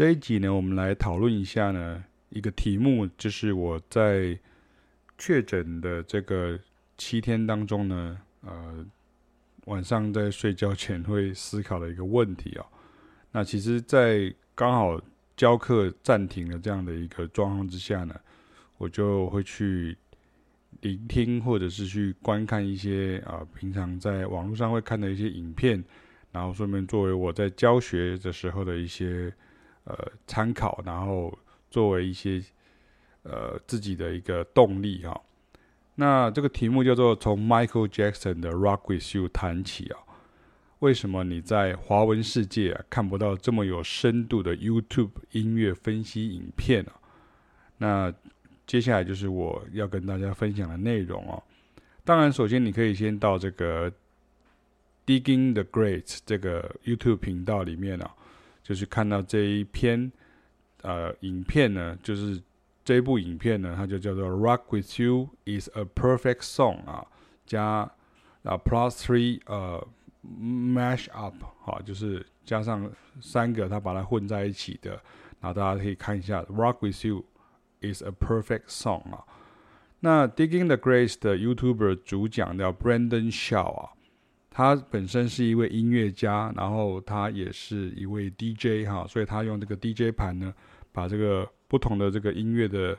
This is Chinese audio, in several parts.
这一集呢，我们来讨论一下呢一个题目，就是我在确诊的这个七天当中呢，呃，晚上在睡觉前会思考的一个问题啊。那其实，在刚好教课暂停的这样的一个状况之下呢，我就会去聆听或者是去观看一些啊、平常在网络上会看的一些影片，然后顺便作为我在教学的时候的一些。呃，参考，然后作为一些呃自己的一个动力哈。那这个题目叫做从 Michael Jackson 的《Rock With You》谈起啊。为什么你在华文世界看不到这么有深度的 YouTube 音乐分析影片啊？那接下来就是我要跟大家分享的内容哦。当然，首先你可以先到这个 Digging the Great 这个 YouTube 频道里面啊。就是看到这一篇呃影片呢，就是这部影片呢，它就叫做《Rock with You is a Perfect Song》啊，加啊 Plus Three 呃 Mash Up 好，就是加上三个，它把它混在一起的，然后大家可以看一下《Rock with You is a Perfect Song》啊。那 Digging the Grace 的 YouTuber 主讲叫 Brandon Shaw 啊。他本身是一位音乐家，然后他也是一位 DJ 哈，所以他用这个 DJ 盘呢，把这个不同的这个音乐的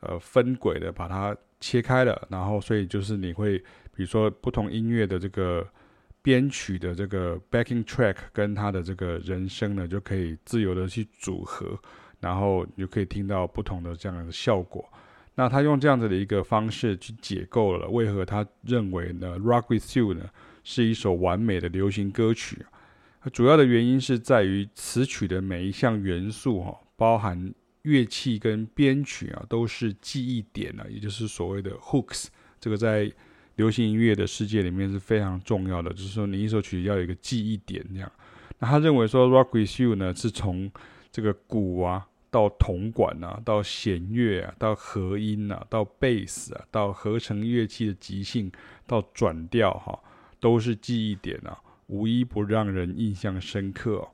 呃分轨的把它切开了，然后所以就是你会比如说不同音乐的这个编曲的这个 backing track 跟他的这个人声呢，就可以自由的去组合，然后你就可以听到不同的这样的效果。那他用这样子的一个方式去解构了为何他认为呢，Rock with You 呢？是一首完美的流行歌曲，它主要的原因是在于词曲的每一项元素哈，包含乐器跟编曲啊，都是记忆点啊，也就是所谓的 hooks。这个在流行音乐的世界里面是非常重要的，就是说你一首曲要有一个记忆点这样。那他认为说《Rock with You》呢，是从这个鼓啊到铜管啊，到弦乐啊，到和音啊，到贝斯啊，到合成乐器的即兴，到转调哈。都是记忆点啊，无一不让人印象深刻。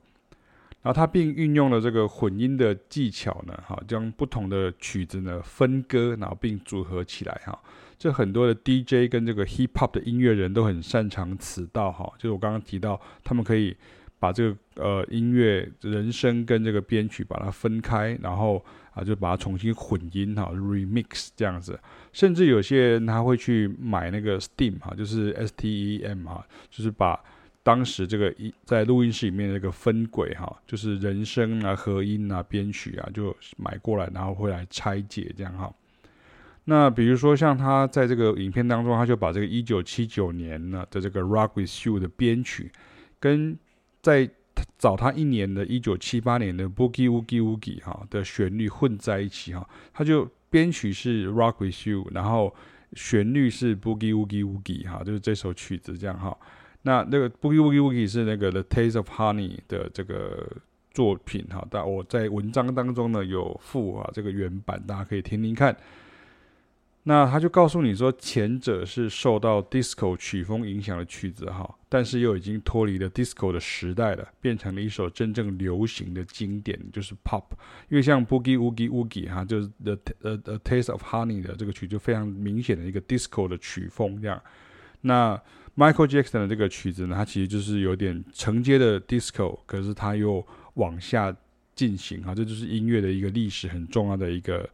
然后他并运用了这个混音的技巧呢，哈，将不同的曲子呢分割，然后并组合起来哈。这很多的 DJ 跟这个 Hip Hop 的音乐人都很擅长此道哈。就是我刚刚提到，他们可以把这个呃音乐人声跟这个编曲把它分开，然后。就把它重新混音哈，remix 这样子，甚至有些人他会去买那个 Steam 哈，就是 S T E M 哈，就是把当时这个一在录音室里面那个分轨哈，就是人声啊、和音啊、编曲啊，就买过来，然后会来拆解这样哈。那比如说像他在这个影片当中，他就把这个一九七九年呢的这个 Rock with You 的编曲跟在找他一年的一九七八年的 Boogie Woogie Woogie 哈的旋律混在一起哈，他就编曲是 Rock with You，然后旋律是 Boogie Woogie Woogie 哈，就是这首曲子这样哈。那那个 Boogie Woogie Woogie 是那个 The Taste of Honey 的这个作品哈，但我在文章当中呢有附啊这个原版，大家可以听听看。那他就告诉你说，前者是受到 disco 曲风影响的曲子哈，但是又已经脱离了 disco 的时代了，变成了一首真正流行的经典，就是 pop。因为像 Boogie Woogie Woogie 哈，就是 the the the taste of honey 的这个曲，就非常明显的一个 disco 的曲风这样。那 Michael Jackson 的这个曲子呢，它其实就是有点承接的 disco，可是它又往下进行哈，这就是音乐的一个历史很重要的一个。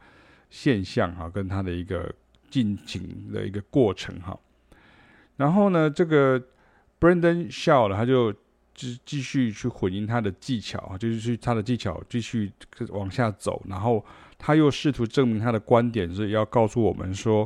现象哈，跟他的一个进行的一个过程哈，然后呢，这个 Brendan Shaw 他就继继续去混音他的技巧啊，就是去他的技巧继续往下走，然后他又试图证明他的观点是要告诉我们说，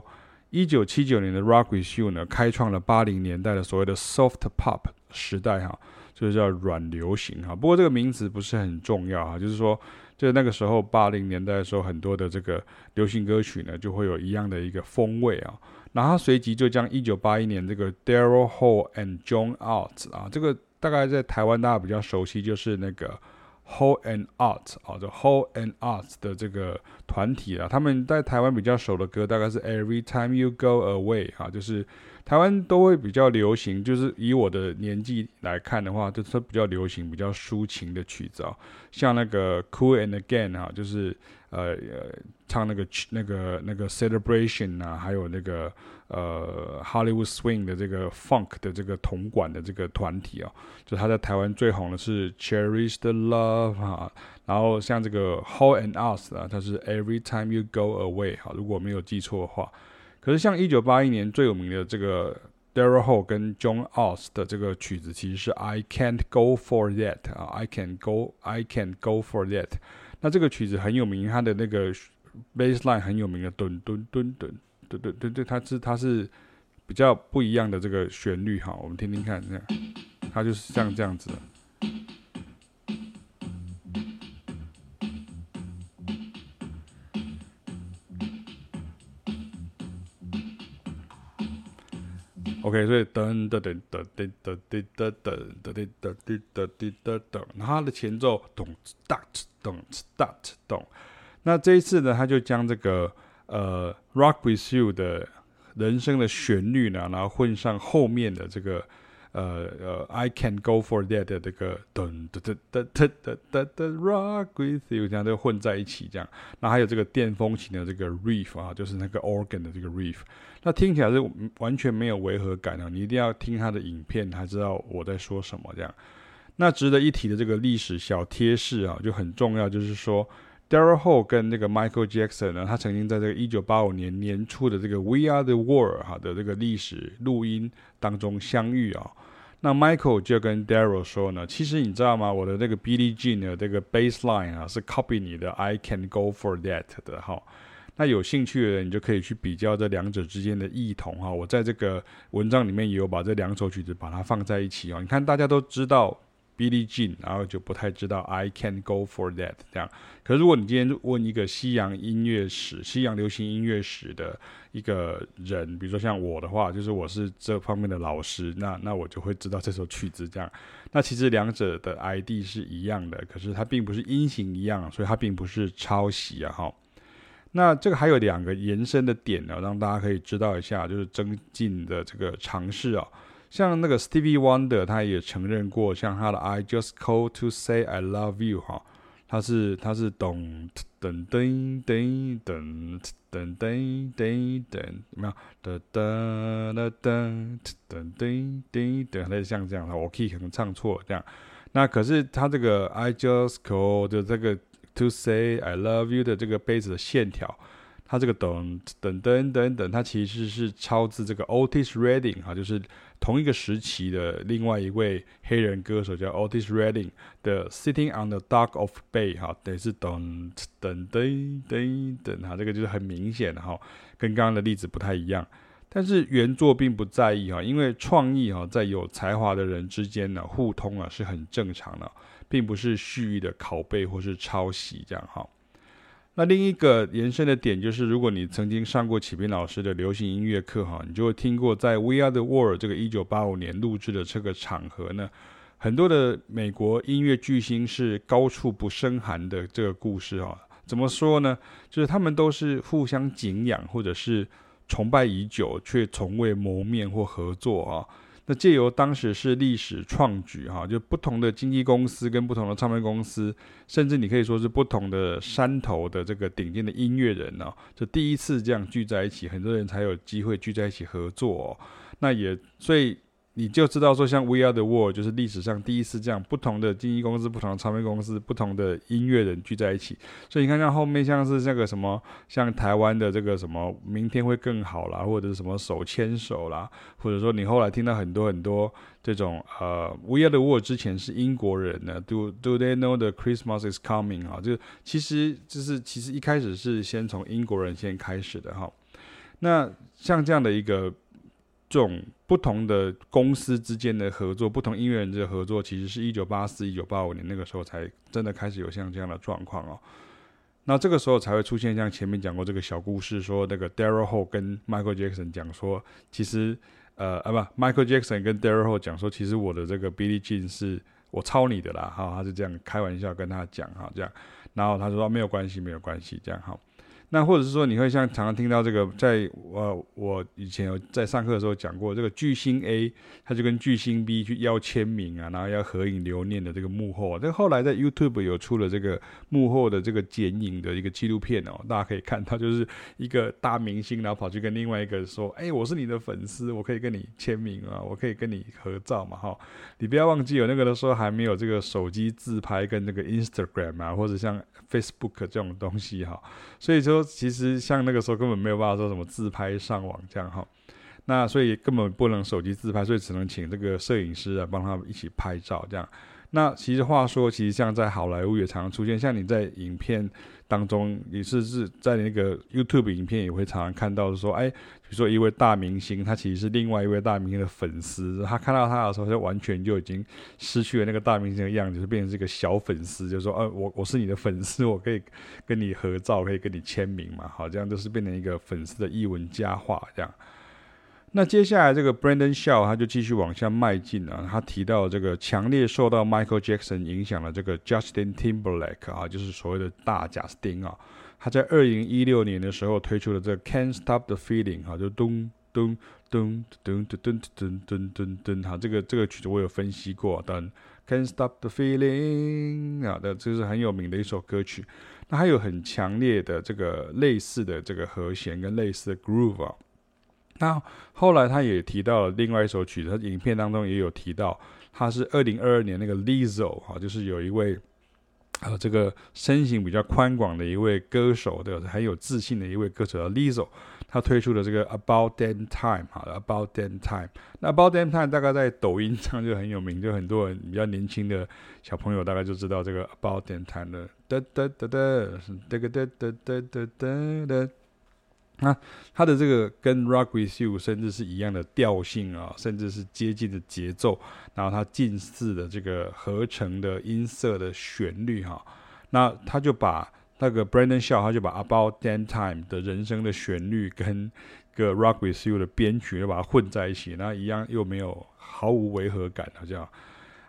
一九七九年的 Rock with You 呢，开创了八零年代的所谓的 Soft Pop 时代哈，就是叫软流行哈。不过这个名词不是很重要哈，就是说。就那个时候，八零年代的时候，很多的这个流行歌曲呢，就会有一样的一个风味啊。然后他随即就将一九八一年这个 Daryl Hall and John Out 啊，这个大概在台湾大家比较熟悉，就是那个 Hall and Out 啊，这 Hall and Out 的这个团体啊，他们在台湾比较熟的歌大概是 Every Time You Go Away 啊，就是。台湾都会比较流行，就是以我的年纪来看的话，就是比较流行比较抒情的曲子啊，像那个 Cool and the Gang 啊，就是呃呃唱那个那个那个 Celebration 啊，还有那个呃 Hollywood Swing 的这个 Funk 的这个铜管的这个团体啊，就他在台湾最红的是 Cherish the Love 啊，然后像这个 How and Us 啊，它是 Every Time You Go Away 哈，如果没有记错的话。可是像一九八一年最有名的这个 Daryl Hall 跟 John o s 的这个曲子，其实是 I Can't Go For That 啊，I can Go I Can't Go For That。那这个曲子很有名，它的那个 bass line 很有名的，噔噔噔噔噔噔噔，它是它是比较不一样的这个旋律哈。我们听听看，这样，它就是像这样子的。OK，所以噔噔噔噔噔噔噔噔噔噔噔噔噔噔噔噔，噔它的前奏咚哧咚哧哒哧咚。那这一次呢，他就将这个呃《Rock with You》的人声的旋律呢，然后混上后面的这个。呃呃，I can go for that 的这个噔噔噔噔噔噔噔 rock with you 这样都混在一起这样，那还有这个电风琴的这个 riff 啊，就是那个 organ 的这个 riff，那听起来是完全没有违和感啊，你一定要听他的影片才知道我在说什么这样。那值得一提的这个历史小贴士啊，就很重要，就是说 Daryl Hall 跟那个 Michael Jackson 呢，他曾经在这个一九八五年年初的这个 We Are the World 哈的这个历史录音当中相遇啊。那 Michael 就跟 Daryl 说呢，其实你知道吗？我的这个 Billie Jean 的这个 bassline 啊，是 copy 你的 I Can Go For That 的哈。那有兴趣的人，你就可以去比较这两者之间的异同哈。我在这个文章里面也有把这两首曲子把它放在一起哦。你看，大家都知道。Billie Jean，然后就不太知道 I can Go For That 这样。可是如果你今天问一个西洋音乐史、西洋流行音乐史的一个人，比如说像我的话，就是我是这方面的老师，那那我就会知道这首曲子这样。那其实两者的 ID 是一样的，可是它并不是音型一样，所以它并不是抄袭啊哈。那这个还有两个延伸的点呢，让大家可以知道一下，就是增进的这个尝试啊。像那个 Stevie Wonder，他也承认过，像他的 I Just Call to Say I Love You 哈，他是他是咚噔噔噔噔噔噔噔噔，没有？哒哒哒哒噔噔噔噔，类似像这样的，我 key 可能唱错这样。那可是他这个 I Just Call 的这个 to Say I Love You 的这个贝斯的线条。它这个等等等等等，它其实是抄自这个 Otis Redding 哈，就是同一个时期的另外一位黑人歌手叫 Otis Redding 的 Sitting on the Dock of Bay 哈，等于是等等等等等哈，这个就是很明显的哈，跟刚刚的例子不太一样。但是原作并不在意哈，因为创意哈在有才华的人之间呢互通啊是很正常的，并不是蓄意的拷贝或是抄袭这样哈。那另一个延伸的点就是，如果你曾经上过启斌老师的流行音乐课哈，你就会听过在《We Are the World》这个一九八五年录制的这个场合呢，很多的美国音乐巨星是高处不胜寒的这个故事哈。怎么说呢？就是他们都是互相敬仰或者是崇拜已久，却从未谋面或合作啊。那借由当时是历史创举哈，就不同的经纪公司跟不同的唱片公司，甚至你可以说是不同的山头的这个顶尖的音乐人呢，就第一次这样聚在一起，很多人才有机会聚在一起合作。那也所以。你就知道说，像 We Are the World 就是历史上第一次这样，不同的经纪公司、不同的唱片公司、不同的音乐人聚在一起。所以你看，像后面像是那个什么，像台湾的这个什么，明天会更好啦，或者是什么手牵手啦，或者说你后来听到很多很多这种呃，We Are the World 之前是英国人呢，Do Do They Know the Christmas is Coming 啊？就其实就是其实一开始是先从英国人先开始的哈。那像这样的一个。这种不同的公司之间的合作，不同音乐人的合作，其实是一九八四、一九八五年那个时候才真的开始有像这样的状况哦。那这个时候才会出现像前面讲过这个小故事，说那个 Daryl Hall 跟 Michael Jackson 讲说，其实呃啊不，Michael Jackson 跟 Daryl Hall 讲说，其实我的这个 Billie Jean 是我抄你的啦，哈，他是这样开玩笑跟他讲哈，这样，然后他说没有关系，没有关系，这样哈。那或者是说，你会像常常听到这个，在我我以前有在上课的时候讲过，这个巨星 A 他就跟巨星 B 去要签名啊，然后要合影留念的这个幕后啊，这后来在 YouTube 有出了这个幕后的这个剪影的一个纪录片哦，大家可以看到，就是一个大明星，然后跑去跟另外一个说，哎，我是你的粉丝，我可以跟你签名啊，我可以跟你合照嘛，哈，你不要忘记有那个的时候还没有这个手机自拍跟那个 Instagram 啊，或者像 Facebook 这种东西哈，所以说。其实像那个时候根本没有办法说什么自拍上网这样哈，那所以根本不能手机自拍，所以只能请这个摄影师啊帮他们一起拍照这样。那其实话说，其实像在好莱坞也常常出现，像你在影片当中你是是在那个 YouTube 影片也会常常看到说，哎，比如说一位大明星，他其实是另外一位大明星的粉丝，他看到他的时候就完全就已经失去了那个大明星的样子，就变成这个小粉丝，就说，呃，我我是你的粉丝，我可以跟你合照，可以跟你签名嘛，好，这样就是变成一个粉丝的艺文佳话这样。那接下来这个 Brandon Shaw 他就继续往下迈进啊，他提到这个强烈受到 Michael Jackson 影响的这个 Justin Timberlake 啊，就是所谓的大贾斯汀啊，他在二零一六年的时候推出了这个 Can't Stop the Feeling 哈，就咚咚咚咚咚咚咚咚咚咚，好，这个这个曲子我有分析过，但 Can't Stop the Feeling 啊，的这是很有名的一首歌曲，那还有很强烈的这个类似的这个和弦跟类似的 groove 啊。那后来他也提到了另外一首曲子，他影片当中也有提到，他是二零二二年那个 Lizzo 哈，就是有一位还有这个身形比较宽广的一位歌手的，很有自信的一位歌手叫 Lizzo，他推出的这个 About Damn Time 哈，About Damn Time，那 About Damn Time 大概在抖音上就很有名，就很多人比较年轻的小朋友大概就知道这个 About Damn Time 的哒哒哒哒，哒个哒哒哒哒哒哒。那它的这个跟 Rock with You 甚至是一样的调性啊，甚至是接近的节奏，然后它近似的这个合成的音色的旋律哈，那他就把那个 Brandon Shaw 他就把 About Damn Time 的人声的旋律跟个 Rock with You 的编曲又把它混在一起，那一样又没有毫无违和感，好像。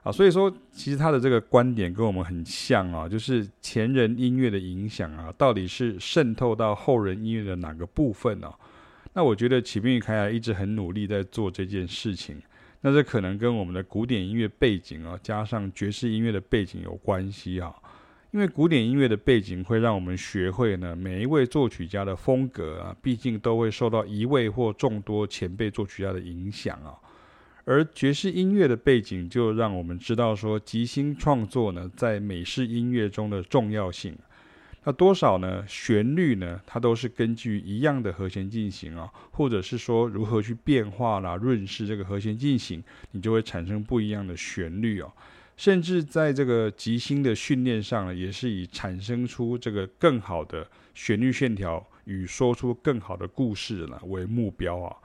啊，所以说其实他的这个观点跟我们很像啊，就是前人音乐的影响啊，到底是渗透到后人音乐的哪个部分呢？啊？那我觉得启兵与凯雅一直很努力在做这件事情，那这可能跟我们的古典音乐背景啊，加上爵士音乐的背景有关系啊。因为古典音乐的背景会让我们学会呢，每一位作曲家的风格啊，毕竟都会受到一位或众多前辈作曲家的影响啊。而爵士音乐的背景就让我们知道说，即兴创作呢，在美式音乐中的重要性。那多少呢？旋律呢，它都是根据一样的和弦进行啊，或者是说如何去变化啦、润饰这个和弦进行，你就会产生不一样的旋律哦。甚至在这个即兴的训练上呢，也是以产生出这个更好的旋律线条与说出更好的故事呢为目标啊。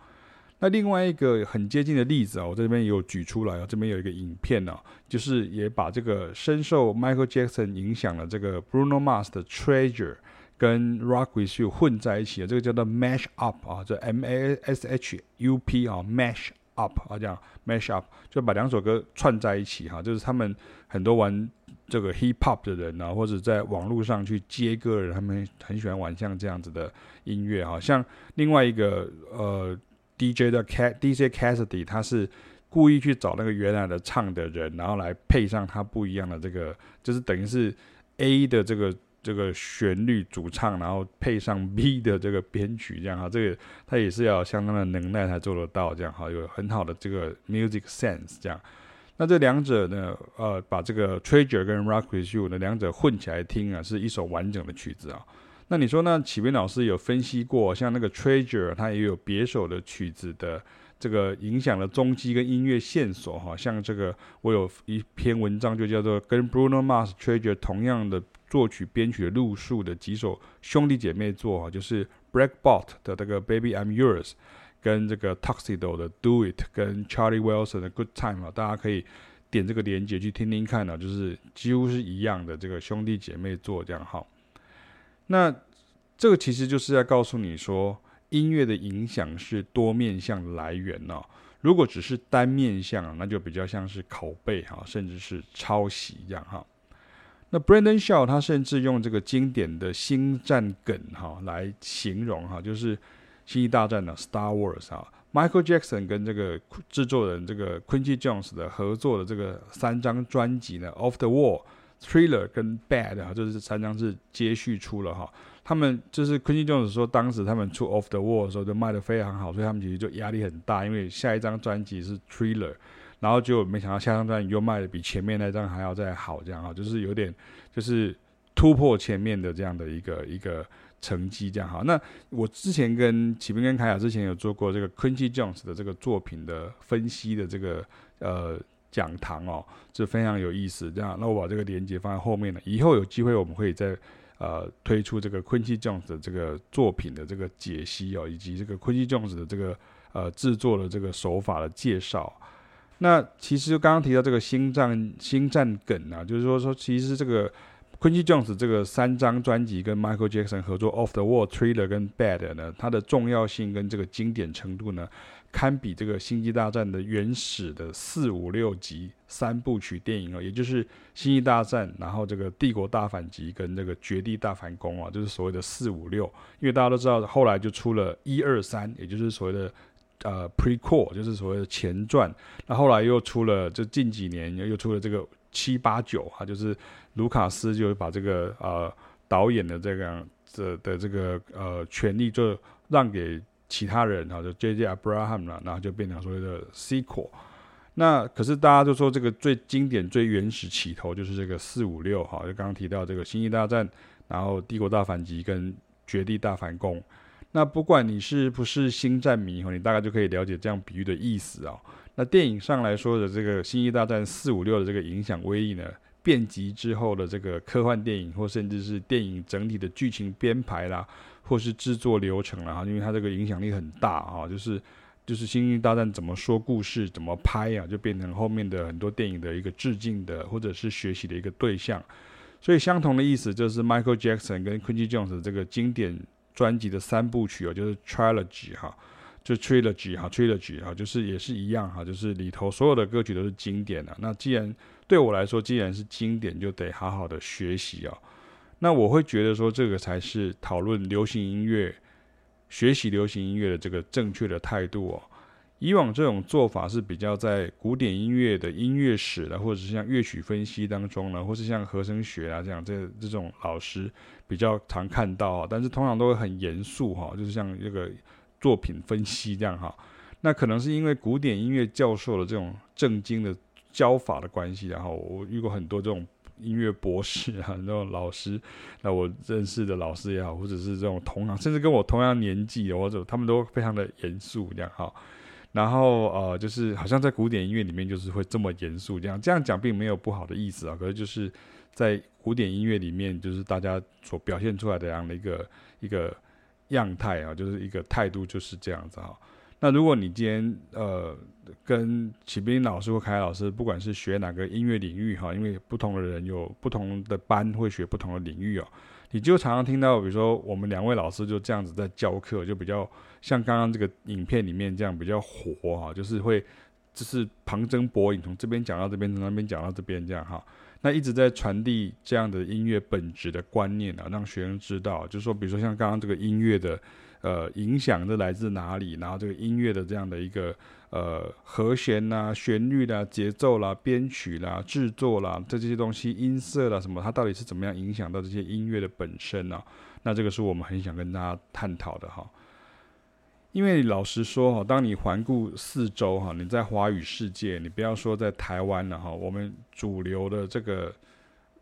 那另外一个很接近的例子啊，我这边有举出来啊，这边有一个影片呢，就是也把这个深受 Michael Jackson 影响的这个 Bruno Mars 的 Treasure 跟 Rock With You 混在一起的，这个叫做 Mash Up 啊，这 M A S H U P 啊，Mash Up 啊，这样 Mash Up 就把两首歌串在一起哈，就是他们很多玩这个 Hip Hop 的人啊，或者在网络上去接歌的人，他们很喜欢玩像这样子的音乐哈，像另外一个呃。DJ 的 C D J Cassidy，他是故意去找那个原来的唱的人，然后来配上他不一样的这个，就是等于是 A 的这个这个旋律主唱，然后配上 B 的这个编曲，这样哈，这个他也是要相当的能耐才做得到，这样哈，有很好的这个 music sense，这样。那这两者呢，呃，把这个 Treasure 跟 Rock With You 的两者混起来听啊，是一首完整的曲子啊。那你说，那启斌老师有分析过，像那个 Treasure，它也有别首的曲子的这个影响的踪迹跟音乐线索哈，像这个我有一篇文章就叫做跟 Bruno Mars Treasure 同样的作曲编曲的路数的几首兄弟姐妹作哈，就是 Breakbot 的这个 Baby I'm Yours，跟这个 Tuxedo 的 Do It，跟 Charlie Wilson 的 Good Time 啊，大家可以点这个连接去听听看呢，就是几乎是一样的这个兄弟姐妹作这样哈。那这个其实就是在告诉你说，音乐的影响是多面向来源哦。如果只是单面向，那就比较像是拷贝哈，甚至是抄袭一样哈。那 Brandon Shaw 他甚至用这个经典的星战梗哈来形容哈，就是《星际大战》的 Star Wars 哈，Michael Jackson 跟这个制作人这个 Quincy Jones 的合作的这个三张专辑呢，Off the Wall、Thriller 跟 Bad 哈，就是这三张是接续出了哈。他们就是 Quincy Jones 说，当时他们出 Off the Wall 的时候就卖得非常好，所以他们其实就压力很大，因为下一张专辑是 Thriller。然后就没想到下张专辑又卖的比前面那张还要再好，这样哈，就是有点就是突破前面的这样的一个一个成绩，这样哈。那我之前跟启斌跟凯雅之前有做过这个 Quincy Jones 的这个作品的分析的这个呃讲堂哦，这非常有意思。这样，那我把这个链接放在后面了，以后有机会我们会再呃推出这个 Quincy Jones 的这个作品的这个解析哦，以及这个 Quincy Jones 的这个呃制作的这个手法的介绍。那其实刚刚提到这个星战星战梗啊，就是说说其实这个 Quincy Jones 这个三张专辑跟 Michael Jackson 合作 Off the Wall、Thriller 跟 Bad 呢，它的重要性跟这个经典程度呢，堪比这个星际大战的原始的四五六集三部曲电影哦，也就是星际大战，然后这个帝国大反击跟这个绝地大反攻啊，就是所谓的四五六，因为大家都知道后来就出了一二三，也就是所谓的。呃，prequel 就是所谓的前传，那后来又出了，就近几年又出了这个七八九啊，就是卢卡斯就把这个呃导演的这个这的这个呃权利就让给其他人哈，就 J.J. Abraham 了，然后就变成所谓的 sequel。那可是大家都说这个最经典、最原始起头就是这个四五六哈，就刚刚提到这个星际大战，然后帝国大反击跟绝地大反攻。那不管你是不是星战迷哈，你大概就可以了解这样比喻的意思啊。那电影上来说的这个《星际大战》四五六的这个影响威力呢，遍及之后的这个科幻电影，或甚至是电影整体的剧情编排啦，或是制作流程啦，因为它这个影响力很大啊，就是就是《星际大战》怎么说故事，怎么拍啊，就变成后面的很多电影的一个致敬的或者是学习的一个对象。所以相同的意思就是 Michael Jackson 跟 Quincy Jones 这个经典。专辑的三部曲哦，就是 trilogy 哈，就 trilogy 哈，trilogy 哈，就是也是一样哈，就是里头所有的歌曲都是经典的。那既然对我来说，既然是经典，就得好好的学习哦。那我会觉得说，这个才是讨论流行音乐、学习流行音乐的这个正确的态度哦。以往这种做法是比较在古典音乐的音乐史的，或者是像乐曲分析当中呢，或是像和声学啊这样这这种老师比较常看到啊，但是通常都会很严肃哈，就是像这个作品分析这样哈。那可能是因为古典音乐教授的这种正经的教法的关系，然后我遇过很多这种音乐博士啊，那种老师，那我认识的老师也好，或者是这种同行，甚至跟我同样年纪的，或者他们都非常的严肃这样哈。然后呃，就是好像在古典音乐里面，就是会这么严肃这样。这样讲并没有不好的意思啊，可是就是在古典音乐里面，就是大家所表现出来的这样的一个一个样态啊，就是一个态度就是这样子哈。那如果你今天呃跟启斌老师或凯老师，不管是学哪个音乐领域哈，因为不同的人有不同的班会学不同的领域哦。你就常常听到，比如说我们两位老师就这样子在教课，就比较像刚刚这个影片里面这样比较活哈，就是会就是旁征博引，从这边讲到这边，从那边讲到这边这样哈。那一直在传递这样的音乐本质的观念啊，让学生知道，就是说，比如说像刚刚这个音乐的。呃，影响的来自哪里？然后这个音乐的这样的一个呃和弦啦、旋律啦、节奏啦、编曲啦、制作啦，这这些东西音色啦什么，它到底是怎么样影响到这些音乐的本身呢？那这个是我们很想跟大家探讨的哈。因为老实说哈，当你环顾四周哈，你在华语世界，你不要说在台湾了哈，我们主流的这个。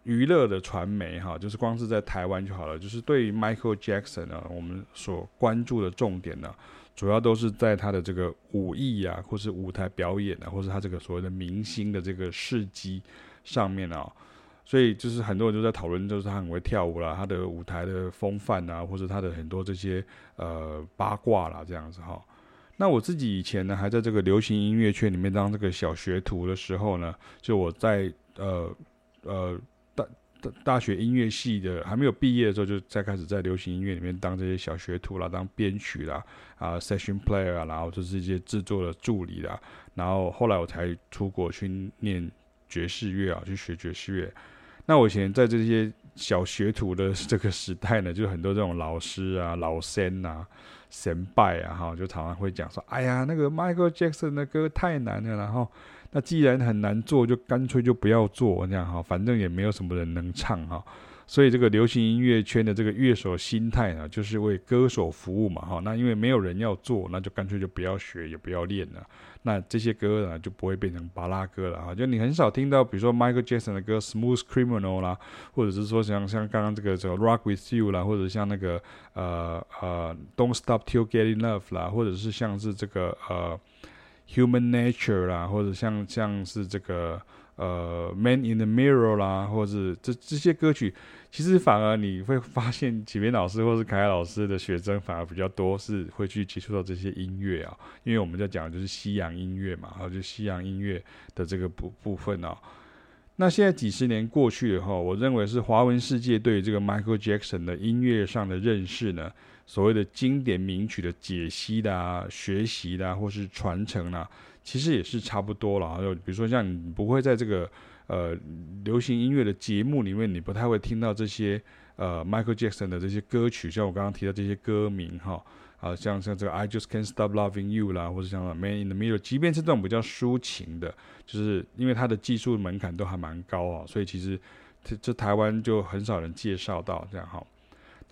娱乐的传媒哈，就是光是在台湾就好了。就是对于 Michael Jackson 呢，我们所关注的重点呢，主要都是在他的这个舞艺啊，或是舞台表演啊，或是他这个所谓的明星的这个事迹上面啊。所以就是很多人都在讨论，就是他很会跳舞啦，他的舞台的风范啊，或者他的很多这些呃八卦啦这样子哈。那我自己以前呢，还在这个流行音乐圈里面当这个小学徒的时候呢，就我在呃呃。大学音乐系的还没有毕业的时候，就在开始在流行音乐里面当这些小学徒啦，当编曲啦，啊，session player 啊，然后就是一些制作的助理啦，然后后来我才出国去念爵士乐啊，去学爵士乐。那我以前在这些小学徒的这个时代呢，就很多这种老师啊、老先啊、先辈啊，哈，就常常会讲说：“哎呀，那个 Michael Jackson 的歌太难了。”然后，那既然很难做，就干脆就不要做这样哈，反正也没有什么人能唱哈。所以这个流行音乐圈的这个乐手心态呢，就是为歌手服务嘛哈。那因为没有人要做，那就干脆就不要学，也不要练了。那这些歌呢，就不会变成巴拉歌了哈。就你很少听到，比如说 Michael Jackson 的歌《Smooth Criminal》啦，或者是说像像刚刚这个这个《Rock With You》啦，或者像那个呃呃《Don't Stop Till Getting Love》啦，或者是像是这个呃《Human Nature》啦，或者像像是这个。呃，《Man in the Mirror》啦，或者是这这些歌曲，其实反而你会发现，启明老师或是凯凯老师的学生反而比较多，是会去接触到这些音乐啊。因为我们在讲的就是西洋音乐嘛，还有就西洋音乐的这个部部分啊。那现在几十年过去了后，我认为是华文世界对于这个 Michael Jackson 的音乐上的认识呢，所谓的经典名曲的解析的啊、学习的啊，或是传承啊。其实也是差不多了，就比如说像你不会在这个呃流行音乐的节目里面，你不太会听到这些呃 Michael Jackson 的这些歌曲，像我刚刚提到这些歌名哈，啊像像这个 I Just Can't Stop Loving You 啦，或者像 Man in the Mirror，即便是这种比较抒情的，就是因为它的技术门槛都还蛮高啊，所以其实这这台湾就很少人介绍到这样哈。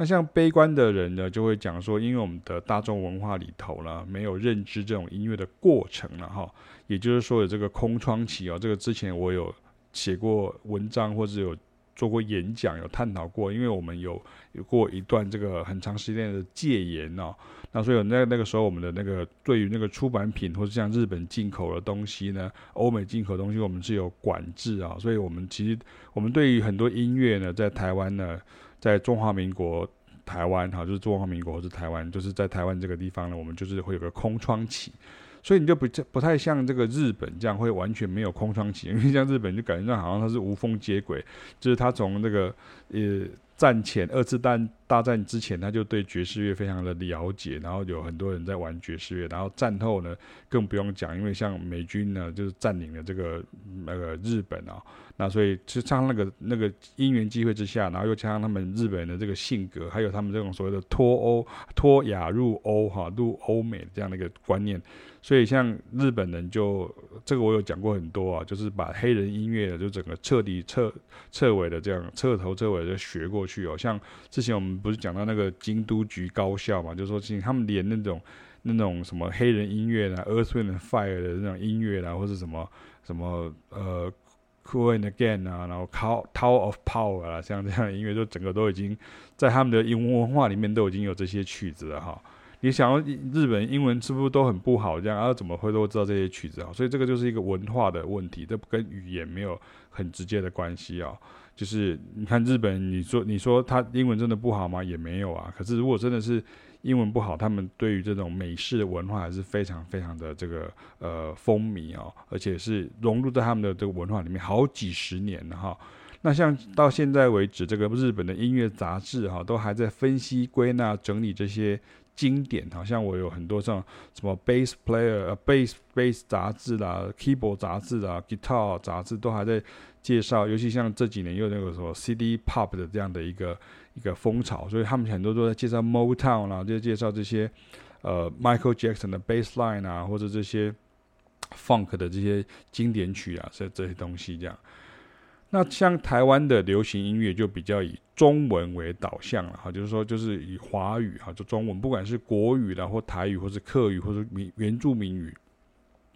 那像悲观的人呢，就会讲说，因为我们的大众文化里头呢，没有认知这种音乐的过程了哈。也就是说，有这个空窗期哦。这个之前我有写过文章，或者有做过演讲，有探讨过。因为我们有有过一段这个很长时间的戒严哦。那所以那那个时候，我们的那个对于那个出版品，或者像日本进口的东西呢，欧美进口东西，我们是有管制啊。所以我们其实我们对于很多音乐呢，在台湾呢。在中华民国台湾哈，就是中华民国或者台湾，就是在台湾这个地方呢，我们就是会有个空窗期，所以你就不不太像这个日本这样会完全没有空窗期，因为像日本就感觉上好像它是无缝接轨，就是它从那个呃。战前二次大大战之前，他就对爵士乐非常的了解，然后有很多人在玩爵士乐。然后战后呢，更不用讲，因为像美军呢，就是占领了这个那个日本啊，那所以就像那个那个因缘机会之下，然后又加上他们日本人的这个性格，还有他们这种所谓的脱欧脱亚入欧哈入欧美这样的一个观念。所以像日本人就这个我有讲过很多啊，就是把黑人音乐就整个彻底彻彻尾的这样彻头彻尾的学过去哦。像之前我们不是讲到那个京都局高校嘛，就是说其实他们连那种那种什么黑人音乐啊，Earth Wind Fire 的那种音乐啊，或者什么什么呃 Cool and Again 啊，然后 Tower of Power 啊，像这样的音乐，就整个都已经在他们的英文文化里面都已经有这些曲子了哈。你想要日本英文是不是都很不好？这样啊，怎么会都知道这些曲子啊？所以这个就是一个文化的问题，这跟语言没有很直接的关系啊。就是你看日本，你说你说他英文真的不好吗？也没有啊。可是如果真的是英文不好，他们对于这种美式的文化还是非常非常的这个呃风靡哦，而且是融入在他们的这个文化里面好几十年了哈。那像到现在为止，这个日本的音乐杂志哈，都还在分析、归纳、整理这些。经典，好像我有很多这种什么 bass player、呃 bass bass 杂志啦、keyboard 杂志啦、guitar 杂志都还在介绍，尤其像这几年又那个什么 CD pop 的这样的一个一个风潮，所以他们很多都在介绍 Motown 啦，就介绍这些呃 Michael Jackson 的 bass line 啊，或者这些 funk 的这些经典曲啊，这这些东西这样。那像台湾的流行音乐就比较以中文为导向了哈，就是说就是以华语哈，就中文，不管是国语啦或台语或是客语或者原原住民语，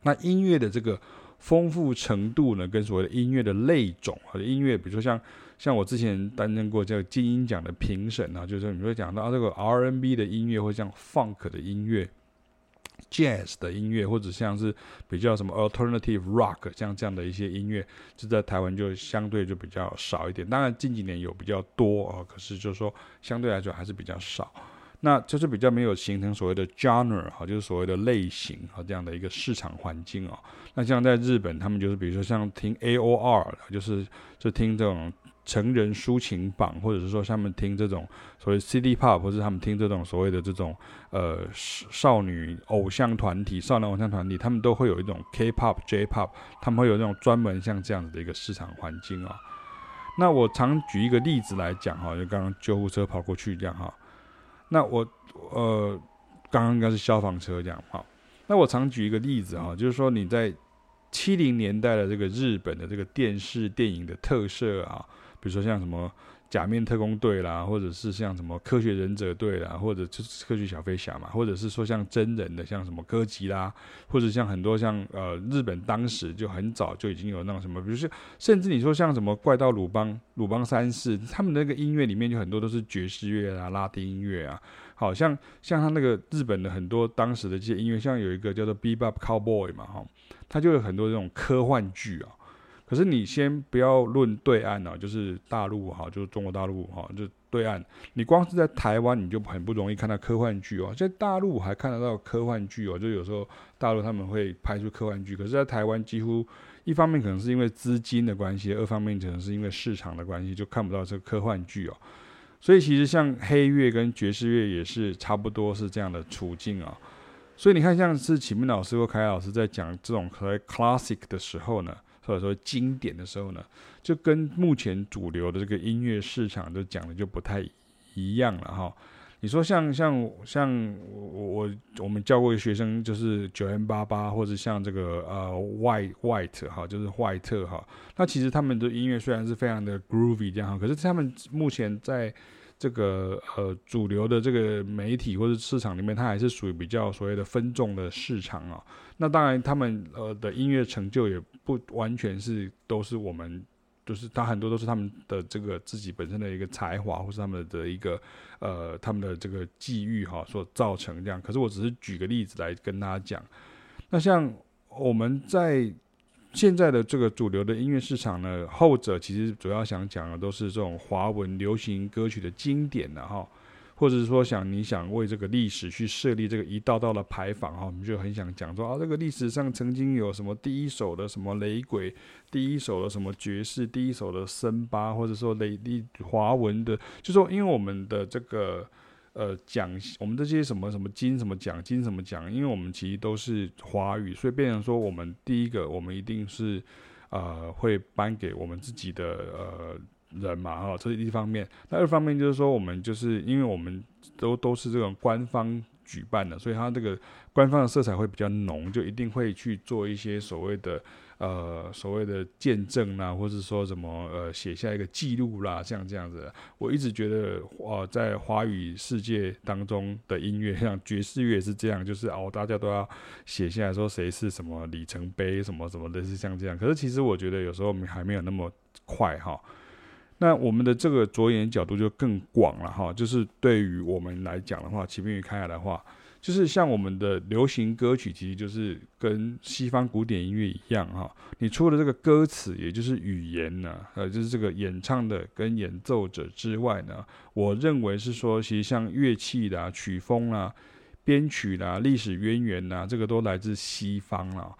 那音乐的这个丰富程度呢，跟所谓的音乐的类种和音乐，比如说像像我之前担任过这个金音奖的评审啊，就是你会讲到这个 R&B 的音乐或像 Funk 的音乐。Jazz 的音乐，或者像是比较什么 Alternative Rock，像这样的一些音乐，就在台湾就相对就比较少一点。当然近几年有比较多啊，可是就是说相对来说还是比较少。那就是比较没有形成所谓的 Genre 哈，就是所谓的类型和这样的一个市场环境啊。那像在日本，他们就是比如说像听 AOR，就是就听这种。成人抒情榜，或者是说他们听这种所谓 City Pop，或者是他们听这种所谓的这种呃少女偶像团体、少男偶像团体，他们都会有一种 K-pop、J-pop，他们会有那种专门像这样子的一个市场环境啊。那我常举一个例子来讲哈，就刚刚救护车跑过去这样哈。那我呃，刚刚应该是消防车这样哈。那我常举一个例子哈，就是说你在七零年代的这个日本的这个电视电影的特色啊，比如说像什么。假面特工队啦，或者是像什么科学忍者队啦，或者就是科学小飞侠嘛，或者是说像真人的，像什么歌吉啦，或者像很多像呃日本当时就很早就已经有那种什么，比如说甚至你说像什么怪盗鲁邦、鲁邦三世，他们那个音乐里面就很多都是爵士乐啊、拉丁音乐啊，好像像他那个日本的很多当时的这些音乐，像有一个叫做 Bebop Cowboy 嘛，哈，他就有很多这种科幻剧啊。可是你先不要论对岸啊，就是大陆哈，就是中国大陆哈，就对岸。你光是在台湾，你就很不容易看到科幻剧哦。在大陆还看得到科幻剧哦，就有时候大陆他们会拍出科幻剧。可是，在台湾几乎一方面可能是因为资金的关系，二方面可能是因为市场的关系，就看不到这个科幻剧哦。所以其实像黑月跟爵士乐也是差不多是这样的处境啊。所以你看，像是启明老师或凯老师在讲这种 classic 的时候呢，或者说经典的时候呢，就跟目前主流的这个音乐市场都讲的就不太一样了哈。你说像像像我我我们教过的学生就是九 M 八八或者像这个呃 White White 哈，就是坏特哈，那其实他们的音乐虽然是非常的 groovy 这样哈，可是他们目前在这个呃主流的这个媒体或者市场里面，它还是属于比较所谓的分众的市场啊。那当然，他们呃的音乐成就也不完全是都是我们，就是他很多都是他们的这个自己本身的一个才华，或是他们的一个呃他们的这个际遇哈所造成这样。可是我只是举个例子来跟大家讲。那像我们在现在的这个主流的音乐市场呢，后者其实主要想讲的都是这种华文流行歌曲的经典的哈。或者是说想你想为这个历史去设立这个一道道的牌坊哈，我们就很想讲说啊，这个历史上曾经有什么第一首的什么雷鬼，第一首的什么爵士，第一首的森巴，或者说雷厉华文的，就说因为我们的这个呃奖，我们这些什么什么金什么奖金什么奖，因为我们其实都是华语，所以变成说我们第一个我们一定是呃会颁给我们自己的呃。人嘛，哈，这是一方面。那二方面就是说，我们就是因为我们都都是这种官方举办的，所以它这个官方的色彩会比较浓，就一定会去做一些所谓的呃所谓的见证啦，或者说什么呃写下一个记录啦，像这样子。我一直觉得，呃，在华语世界当中的音乐，像爵士乐是这样，就是哦，大家都要写下来说谁是什么里程碑什么什么的，是像这样。可是其实我觉得有时候还没有那么快哈。那我们的这个着眼角度就更广了哈，就是对于我们来讲的话，启明与凯雅的话，就是像我们的流行歌曲，其实就是跟西方古典音乐一样哈。你除了这个歌词，也就是语言呢，呃，就是这个演唱的跟演奏者之外呢，我认为是说，其实像乐器啦、曲风啦、编曲啦、历史渊源呐，这个都来自西方了。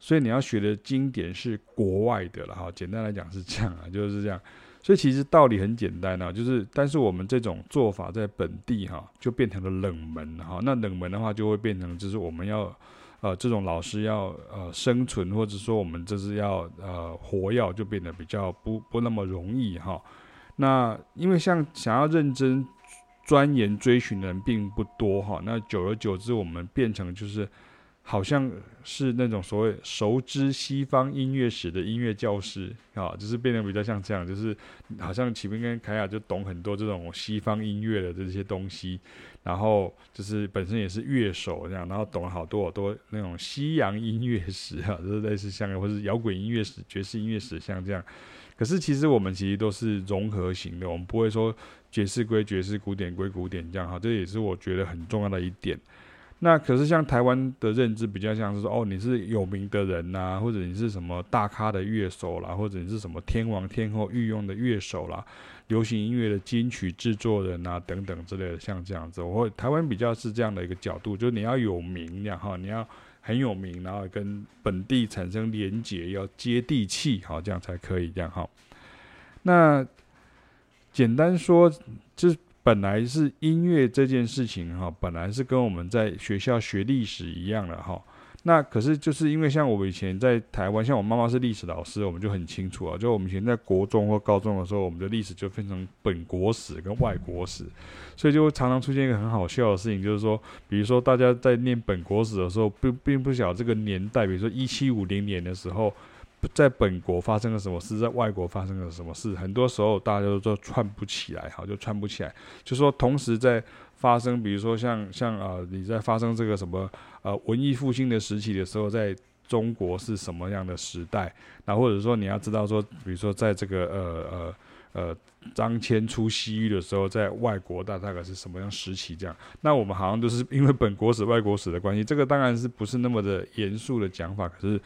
所以你要学的经典是国外的了哈。简单来讲是这样啊，就是这样。所以其实道理很简单啊，就是但是我们这种做法在本地哈，就变成了冷门哈。那冷门的话就会变成就是我们要呃这种老师要呃生存，或者说我们这是要呃活要，就变得比较不不那么容易哈。那因为像想要认真钻研追寻的人并不多哈，那久而久之我们变成就是。好像是那种所谓熟知西方音乐史的音乐教师啊，就是变得比较像这样，就是好像启明跟凯雅就懂很多这种西方音乐的这些东西，然后就是本身也是乐手这样，然后懂了好多好多那种西洋音乐史啊，就是类似像或是摇滚音乐史、爵士音乐史像这样。可是其实我们其实都是融合型的，我们不会说爵士归爵士，古典归古典这样哈，这也是我觉得很重要的一点。那可是像台湾的认知比较像是说，哦，你是有名的人呐、或者你是什么大咖的乐手啦，或者你是什么天王天后御用的乐手啦，流行音乐的金曲制作人啊等等之类的，像这样子，我台湾比较是这样的一个角度，就是你要有名，然后，你要很有名，然后跟本地产生连结，要接地气，好，这样才可以这样哈。那简单说，就是。本来是音乐这件事情哈，本来是跟我们在学校学历史一样的哈。那可是就是因为像我以前在台湾，像我妈妈是历史老师，我们就很清楚啊。就我们以前在国中或高中的时候，我们的历史就分成本国史跟外国史，所以就会常常出现一个很好笑的事情，就是说，比如说大家在念本国史的时候，并并不晓得这个年代，比如说一七五零年的时候，在本国发生了什么事，在外国发生了什么事，很多时候大家都都串不起来，哈，就串不起来。就说同时在发生，比如说像像啊、呃，你在发生这个什么呃文艺复兴的时期的时候，在中国是什么样的时代？那或者说你要知道说，比如说在这个呃呃呃张骞出西域的时候，在外国大大概是什么样时期？这样，那我们好像都是因为本国史、外国史的关系，这个当然是不是那么的严肃的讲法，可是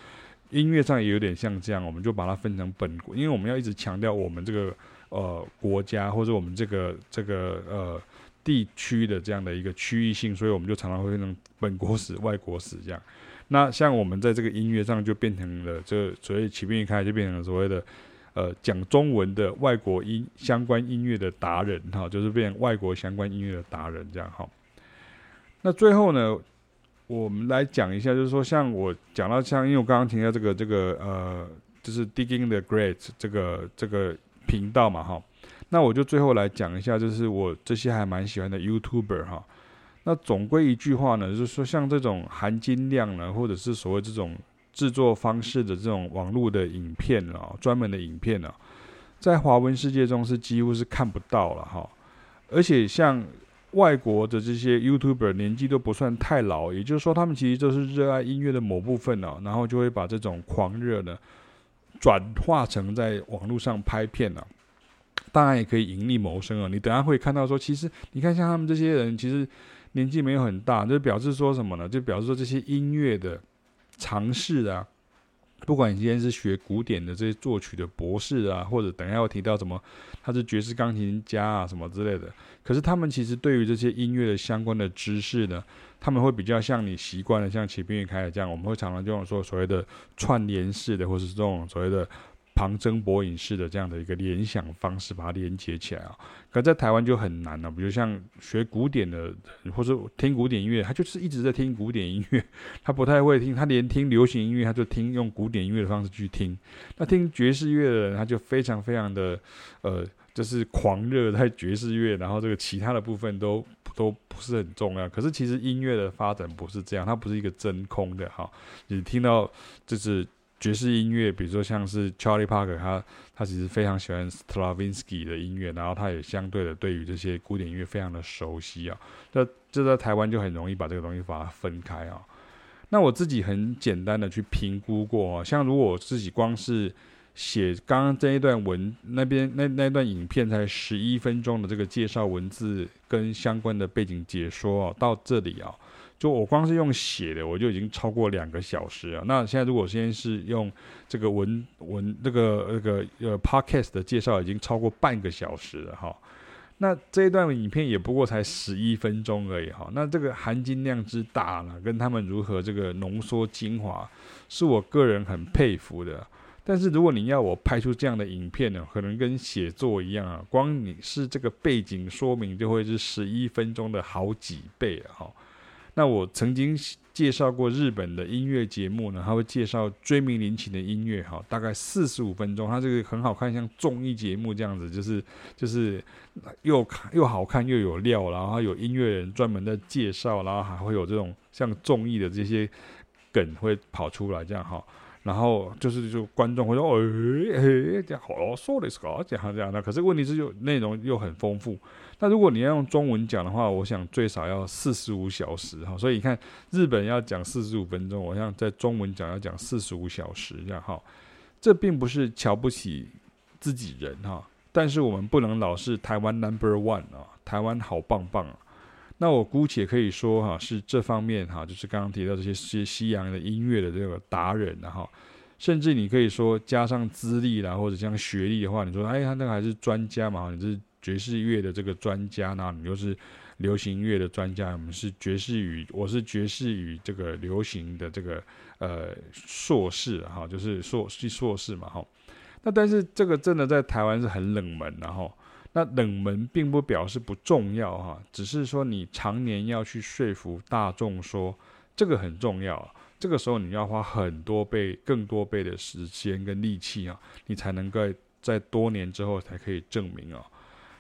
音乐上也有点像这样，我们就把它分成本国，因为我们要一直强调我们这个呃国家或者我们这个这个呃。地区的这样的一个区域性，所以我们就常常会用本国史、外国史这样。那像我们在这个音乐上就变成了这，所以起兵一开就变成了所谓的呃讲中文的外国音相关音乐的达人哈，就是变外国相关音乐的达人这样哈。那最后呢，我们来讲一下，就是说像我讲到像，因为我刚刚提到这个这个呃，就是 Digging the Great 这个这个频道嘛哈。那我就最后来讲一下，就是我这些还蛮喜欢的 YouTuber 哈。那总归一句话呢，就是说像这种含金量呢，或者是所谓这种制作方式的这种网络的影片啊，专门的影片啊，在华文世界中是几乎是看不到了哈。而且像外国的这些 YouTuber 年纪都不算太老，也就是说他们其实都是热爱音乐的某部分啊，然后就会把这种狂热呢转化成在网络上拍片啊。当然也可以盈利谋生啊！你等下会看到说，其实你看像他们这些人，其实年纪没有很大，就表示说什么呢？就表示说这些音乐的尝试啊，不管你今天是学古典的这些作曲的博士啊，或者等下要提到什么他是爵士钢琴家啊什么之类的，可是他们其实对于这些音乐的相关的知识呢，他们会比较像你习惯的，像启斌开的这样，我们会常常就用说所谓的串联式的，或是这种所谓的。旁征博引式的这样的一个联想方式，把它连接起来啊。可在台湾就很难了，比如像学古典的，或者听古典音乐，他就是一直在听古典音乐，他不太会听，他连听流行音乐，他就听用古典音乐的方式去听。那听爵士乐的人，他就非常非常的呃，就是狂热在爵士乐，然后这个其他的部分都都不是很重要。可是其实音乐的发展不是这样，它不是一个真空的哈。你听到就是。爵士音乐，比如说像是 Charlie Parker，他他其实非常喜欢 Stravinsky 的音乐，然后他也相对的对于这些古典音乐非常的熟悉啊。那这在台湾就很容易把这个东西把它分开啊。那我自己很简单的去评估过啊，像如果我自己光是写刚刚这一段文，那边那那段影片才十一分钟的这个介绍文字跟相关的背景解说哦，到这里啊。就我光是用写的，我就已经超过两个小时了。那现在如果现在是用这个文文这个那个呃 podcast 的介绍，已经超过半个小时了哈。那这一段影片也不过才十一分钟而已哈。那这个含金量之大呢，跟他们如何这个浓缩精华，是我个人很佩服的。但是如果你要我拍出这样的影片呢，可能跟写作一样啊，光你是这个背景说明就会是十一分钟的好几倍哈。那我曾经介绍过日本的音乐节目呢，他会介绍追名林檎的音乐，哈，大概四十五分钟，它这个很好看，像综艺节目这样子，就是就是又又好看又有料，然后有音乐人专门在介绍，然后还会有这种像综艺的这些梗会跑出来，这样哈。然后就是就观众会说，哎哎，这好说的是搞这样这样的。可是问题是，又内容又很丰富。那如果你要用中文讲的话，我想最少要四十五小时哈。所以你看，日本要讲四十五分钟，我想在中文讲要讲四十五小时这样哈。这并不是瞧不起自己人哈，但是我们不能老是台湾 number one 啊，台湾好棒棒啊。那我姑且可以说哈，是这方面哈，就是刚刚提到这些西西洋的音乐的这个达人然后，甚至你可以说加上资历啦，或者像学历的话，你说哎，他那个还是专家嘛？你是爵士乐的这个专家，那你又是流行乐的专家，我们是爵士与我是爵士与这个流行的这个呃硕士哈，就是硕是硕士嘛哈。那但是这个真的在台湾是很冷门然后。那冷门并不表示不重要哈，只是说你常年要去说服大众说这个很重要，这个时候你要花很多倍、更多倍的时间跟力气啊，你才能够在多年之后才可以证明啊。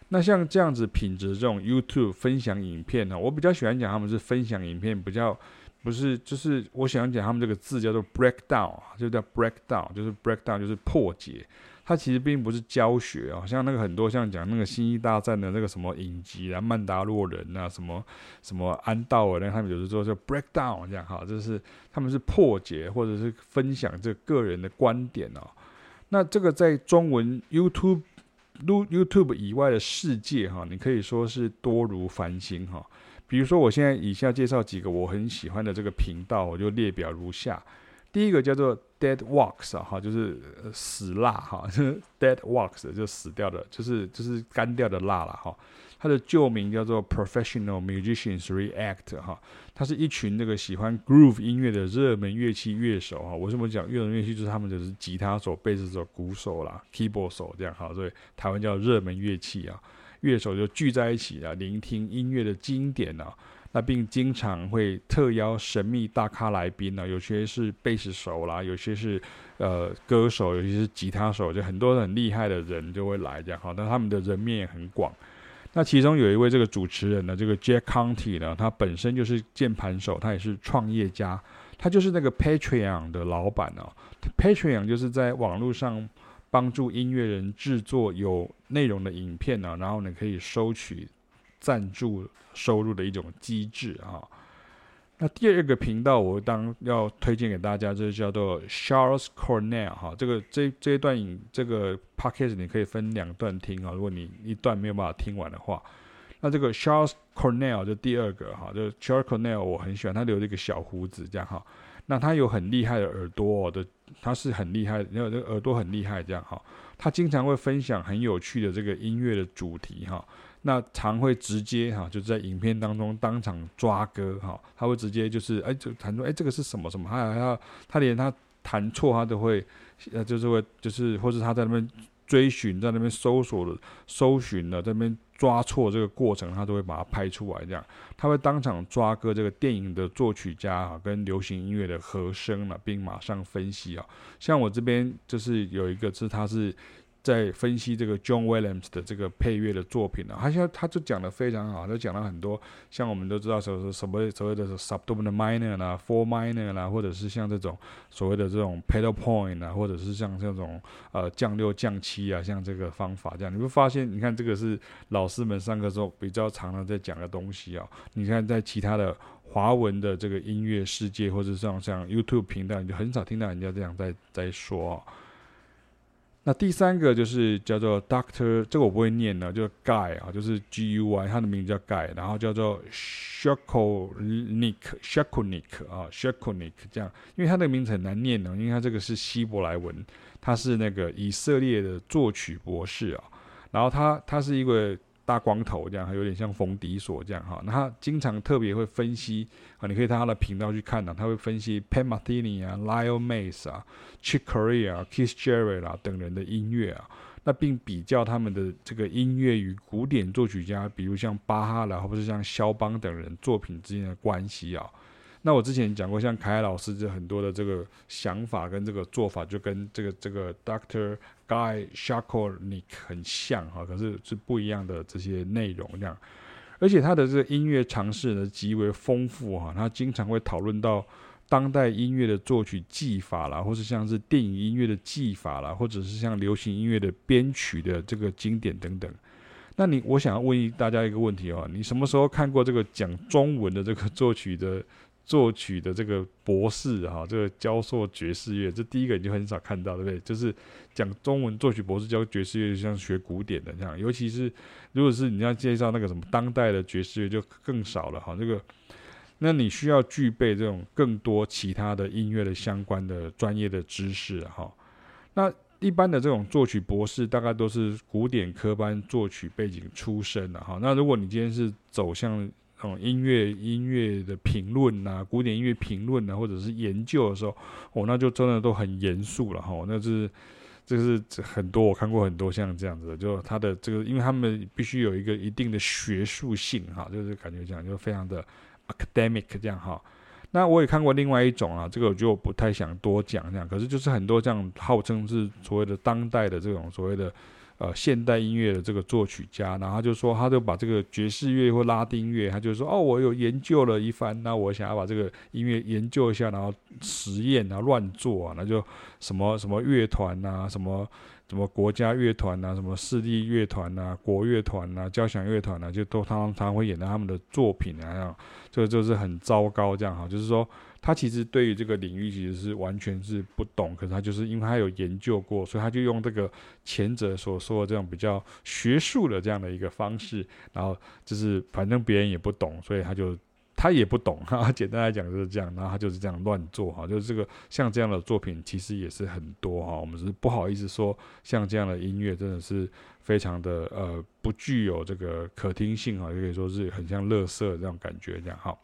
那像这样子品质这种 YouTube 分享影片呢，我比较喜欢讲他们是分享影片，比较不是就是我喜欢讲他们这个字叫做 breakdown，就叫 breakdown，就是 breakdown 就是破解。它其实并不是教学啊，像那个很多像讲那个《星际大战》的那个什么影集啊，《曼达洛人》啊，什么什么安道尔，那他们有时候就 breakdown 这样哈，就是他们是破解或者是分享这个人的观点哦。那这个在中文 YouTube、YouTube 以外的世界哈，你可以说是多如繁星哈。比如说，我现在以下介绍几个我很喜欢的这个频道，我就列表如下。第一个叫做 Dead Walks 啊，哈，就是死蜡哈，就是 Dead Walks 就死掉的，就是就是干掉的蜡了哈。它的旧名叫做 Professional Musicians React 哈，它是一群那个喜欢 Groove 音乐的热门乐器乐手哈。为什么讲热门乐器？就是他们就是吉他手、贝斯手、鼓手啦、Keyboard 手这样哈，所以台湾叫热门乐器啊。乐手就聚在一起啊，聆听音乐的经典啊。那并经常会特邀神秘大咖来宾呢，有些是贝斯手啦，有些是呃歌手，有些是吉他手，就很多很厉害的人就会来这样哈。那他们的人面也很广。那其中有一位这个主持人呢，这个 Jack County 呢，他本身就是键盘手，他也是创业家，他就是那个 Patreon 的老板哦。Patreon 就是在网络上帮助音乐人制作有内容的影片呢，然后呢可以收取。赞助收入的一种机制啊。那第二个频道，我当要推荐给大家，就是叫做 Charles Cornell 哈。这个这这一段影这个 podcast 你可以分两段听啊。如果你一段没有办法听完的话，那这个 Charles Cornell 就第二个哈，就 Charles Cornell 我很喜欢，他留了一个小胡子这样哈。那他有很厉害的耳朵的，他是很厉害，因为这个耳朵很厉害这样哈。他经常会分享很有趣的这个音乐的主题哈。那常会直接哈，就在影片当中当场抓歌哈，他会直接就是哎，就弹出哎，这个是什么什么，他还要他连他弹错他都会，呃，就是会就是或者他在那边追寻，在那边搜索的搜寻的，在那边抓错这个过程，他都会把它拍出来这样，他会当场抓歌这个电影的作曲家啊，跟流行音乐的和声了，并马上分析啊，像我这边就是有一个是他是。在分析这个 John Williams 的这个配乐的作品呢，他现在他就讲得非常好，他讲了很多，像我们都知道什么什么所谓的 subdominant minor 啦，four minor 啦，或者是像这种所谓的这种 pedal point 啊，或者是像这种呃降六降七啊，像这个方法这样，你会发现，你看这个是老师们上课时候比较常常在讲的东西啊。你看在其他的华文的这个音乐世界，或者像像 YouTube 频道，你就很少听到人家这样在在说。那第三个就是叫做 Doctor，这个我不会念呢，就 Guy 啊，就是 G U Y，他的名字叫 Guy，然后叫做 shakonik shakonik 啊 shakonik 这样，因为他的名字很难念呢，因为他这个是希伯来文，他是那个以色列的作曲博士啊，然后他他是一个。大光头这样，还有点像冯迪索这样哈。那他经常特别会分析啊，你可以到他的频道去看呢。他会分析 Pat Metheny 啊、Lyle Mays 啊、Chick Corea 啊、Keith Jarrett 啊等人的音乐啊，那并比较他们的这个音乐与古典作曲家，比如像巴哈啦，或者是像肖邦等人作品之间的关系啊。那我之前讲过，像凯老师这很多的这个想法跟这个做法，就跟这个这个 Doctor Guy Shakolnick 很像哈，可是是不一样的这些内容这样。而且他的这个音乐尝试呢极为丰富哈，他经常会讨论到当代音乐的作曲技法啦，或是像是电影音乐的技法啦，或者是像流行音乐的编曲的这个经典等等。那你我想要问大家一个问题哦，你什么时候看过这个讲中文的这个作曲的？作曲的这个博士哈，这个教授爵士乐，这第一个你就很少看到，对不对？就是讲中文作曲博士教爵士乐，就像学古典的这样。尤其是如果是你要介绍那个什么当代的爵士乐，就更少了哈。这个，那你需要具备这种更多其他的音乐的相关的专业的知识哈。那一般的这种作曲博士，大概都是古典科班作曲背景出身的哈。那如果你今天是走向哦，音乐音乐的评论呐，古典音乐评论呐，或者是研究的时候，哦，那就真的都很严肃了哈。那是，这是很多我看过很多像这样子的，就他的这个，因为他们必须有一个一定的学术性哈，就是感觉这样就非常的 academic 这样哈。那我也看过另外一种啊，这个我就不太想多讲这样。可是就是很多这样号称是所谓的当代的这种所谓的呃现代音乐的这个作曲家，然后他就说他就把这个爵士乐或拉丁乐，他就说哦，我有研究了一番，那我想要把这个音乐研究一下，然后实验啊乱做啊，那就什么什么乐团啊，什么。什么国家乐团呐，什么市立乐团呐，国乐团呐，交响乐团呐，就都常常会演到他们的作品啊，这个就是很糟糕，这样哈，就是说他其实对于这个领域其实是完全是不懂，可是他就是因为他有研究过，所以他就用这个前者所说的这种比较学术的这样的一个方式，然后就是反正别人也不懂，所以他就。他也不懂哈，简单来讲就是这样，然后他就是这样乱做哈，就是这个像这样的作品其实也是很多哈，我们是不好意思说像这样的音乐真的是非常的呃不具有这个可听性哈，也可以说是很像垃圾这种感觉这样哈。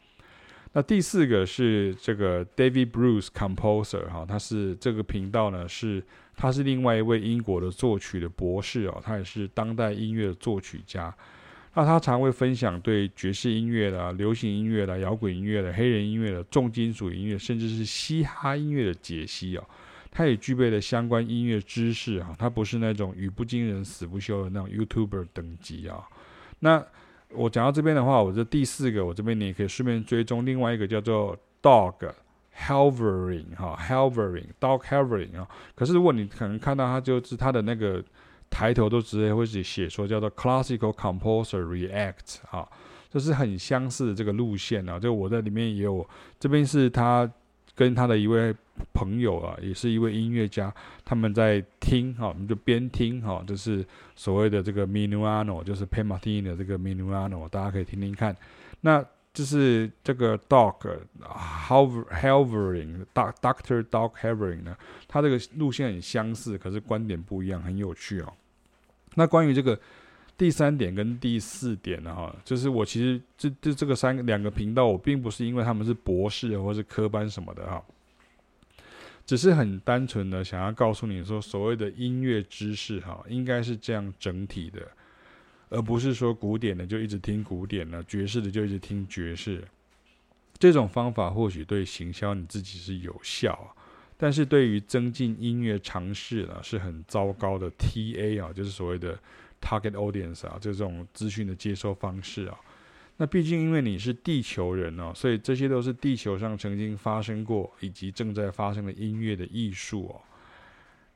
那第四个是这个 David Bruce Composer 哈，他是这个频道呢是他是另外一位英国的作曲的博士哦，他也是当代音乐的作曲家。那他常会分享对爵士音乐的、流行音乐的、摇滚音乐的、黑人音乐的、重金属音乐，甚至是嘻哈音乐的解析哦。他也具备了相关音乐知识啊。他不是那种语不惊人死不休的那种 YouTuber 等级啊。那我讲到这边的话，我这第四个，我这边你也可以顺便追踪另外一个叫做 Dog Halvering 哈 Halvering Dog Halvering 啊。可是如果你可能看到他就是他的那个。抬头都直接会写写说叫做 Classical Composer React 啊，就是很相似的这个路线啊。就我在里面也有，这边是他跟他的一位朋友啊，也是一位音乐家，他们在听哈，我们就边听哈，就是所谓的这个 Minuano，就是 Pat Metheny 的这个 Minuano，大家可以听听看。那就是这个 Doc h a l v e r i n g Doctor Dog Halvorin 呢，他这个路线很相似，可是观点不一样，很有趣哦。那关于这个第三点跟第四点呢，哈，就是我其实这这这个三两个频道，我并不是因为他们是博士或是科班什么的哈，只是很单纯的想要告诉你说，所谓的音乐知识哈，应该是这样整体的。而不是说古典的就一直听古典了，爵士的就一直听爵士。这种方法或许对行销你自己是有效，但是对于增进音乐尝试呢，是很糟糕的。TA 啊，就是所谓的 target audience 啊，这种资讯的接收方式啊。那毕竟因为你是地球人哦，所以这些都是地球上曾经发生过以及正在发生的音乐的艺术哦。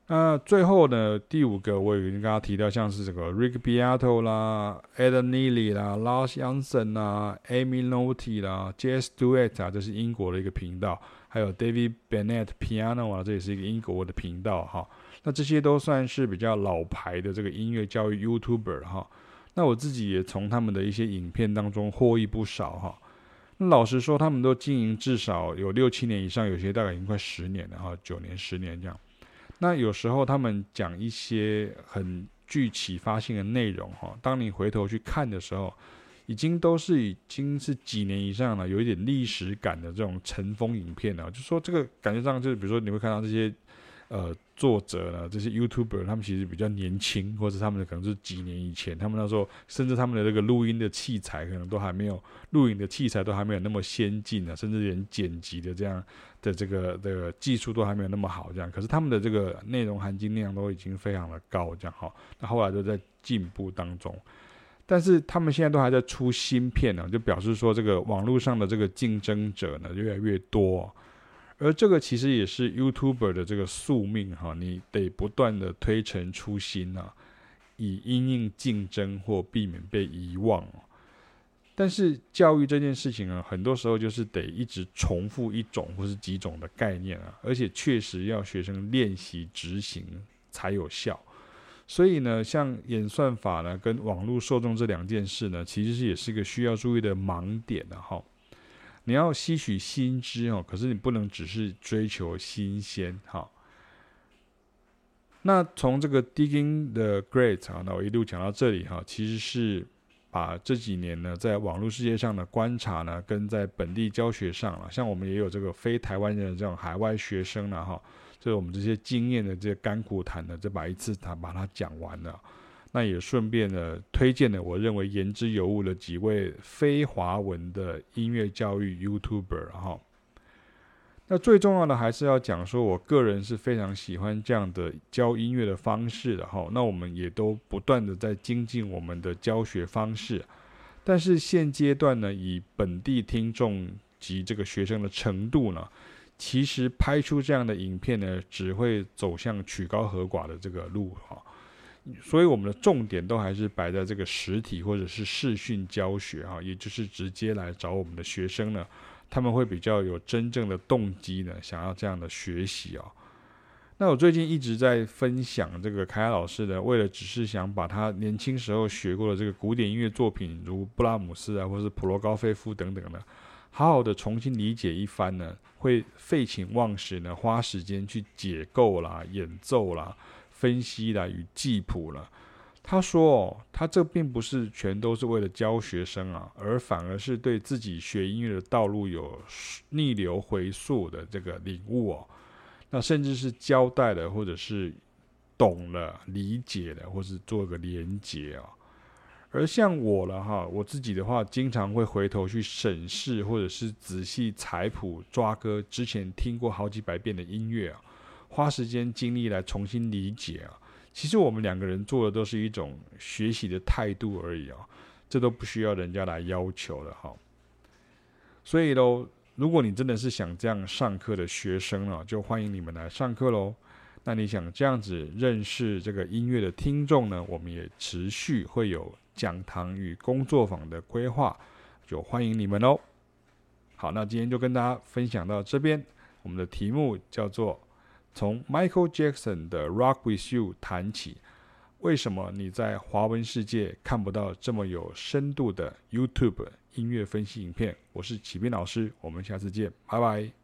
那最后呢，第五个我已经跟大家提到，像是这个 Rick Beato 啦、Ed Nealy 啦、Lars Janson 啦、Amy Noty 啦、Jazz Duet 啊，这是英国的一个频道，还有 David Bennett Piano 啊，这也是一个英国的频道哈。那这些都算是比较老牌的这个音乐教育 YouTuber 哈。那我自己也从他们的一些影片当中获益不少哈。那老实说，他们都经营至少有六七年以上，有些大概已经快十年了哈，九年、十年这样。那有时候他们讲一些很具启发性的内容哈，当你回头去看的时候，已经都是已经是几年以上了，有一点历史感的这种尘封影片了。就说这个感觉上，就是比如说你会看到这些。呃，作者呢，这些 YouTuber 他们其实比较年轻，或者他们的可能是几年以前，他们那时候甚至他们的这个录音的器材可能都还没有，录影的器材都还没有那么先进呢，甚至连剪辑的这样的这个的、这个、技术都还没有那么好，这样。可是他们的这个内容含金量都已经非常的高，这样哈。那后来都在进步当中，但是他们现在都还在出新片呢，就表示说这个网络上的这个竞争者呢越来越多。而这个其实也是 YouTuber 的这个宿命哈，你得不断的推陈出新啊，以因应竞争或避免被遗忘。但是教育这件事情啊，很多时候就是得一直重复一种或是几种的概念啊，而且确实要学生练习执行才有效。所以呢，像演算法呢跟网络受众这两件事呢，其实是也是一个需要注意的盲点的哈。你要吸取新知哦，可是你不能只是追求新鲜哈。那从这个 Digging the Great 啊，那我一路讲到这里哈，其实是把这几年呢，在网络世界上的观察呢，跟在本地教学上了，像我们也有这个非台湾人的这种海外学生了哈，就是我们这些经验的这些甘苦谈的，就把一次他把它讲完了。那也顺便呢，推荐了我认为言之有物的几位非华文的音乐教育 YouTuber 哈。那最重要的还是要讲说，我个人是非常喜欢这样的教音乐的方式的哈。那我们也都不断的在精进我们的教学方式，但是现阶段呢，以本地听众及这个学生的程度呢，其实拍出这样的影片呢，只会走向曲高和寡的这个路哈。所以我们的重点都还是摆在这个实体或者是视讯教学哈，也就是直接来找我们的学生呢。他们会比较有真正的动机呢，想要这样的学习哦。那我最近一直在分享这个凯亚老师呢，为了只是想把他年轻时候学过的这个古典音乐作品，如布拉姆斯啊，或是普罗高菲夫等等的，好好的重新理解一番呢，会废寝忘食呢，花时间去解构啦、演奏啦、分析啦与记谱了。他说：“哦，他这并不是全都是为了教学生啊，而反而是对自己学音乐的道路有逆流回溯的这个领悟哦。那甚至是交代了，或者是懂了、理解的，或是做个连结啊。而像我了哈，我自己的话，经常会回头去审视，或者是仔细采谱、抓歌之前听过好几百遍的音乐啊，花时间精力来重新理解啊。”其实我们两个人做的都是一种学习的态度而已啊，这都不需要人家来要求的哈。所以喽，如果你真的是想这样上课的学生啊，就欢迎你们来上课喽。那你想这样子认识这个音乐的听众呢，我们也持续会有讲堂与工作坊的规划，就欢迎你们喽。好，那今天就跟大家分享到这边，我们的题目叫做。从 Michael Jackson 的《Rock with You》谈起，为什么你在华文世界看不到这么有深度的 YouTube 音乐分析影片？我是启斌老师，我们下次见，拜拜。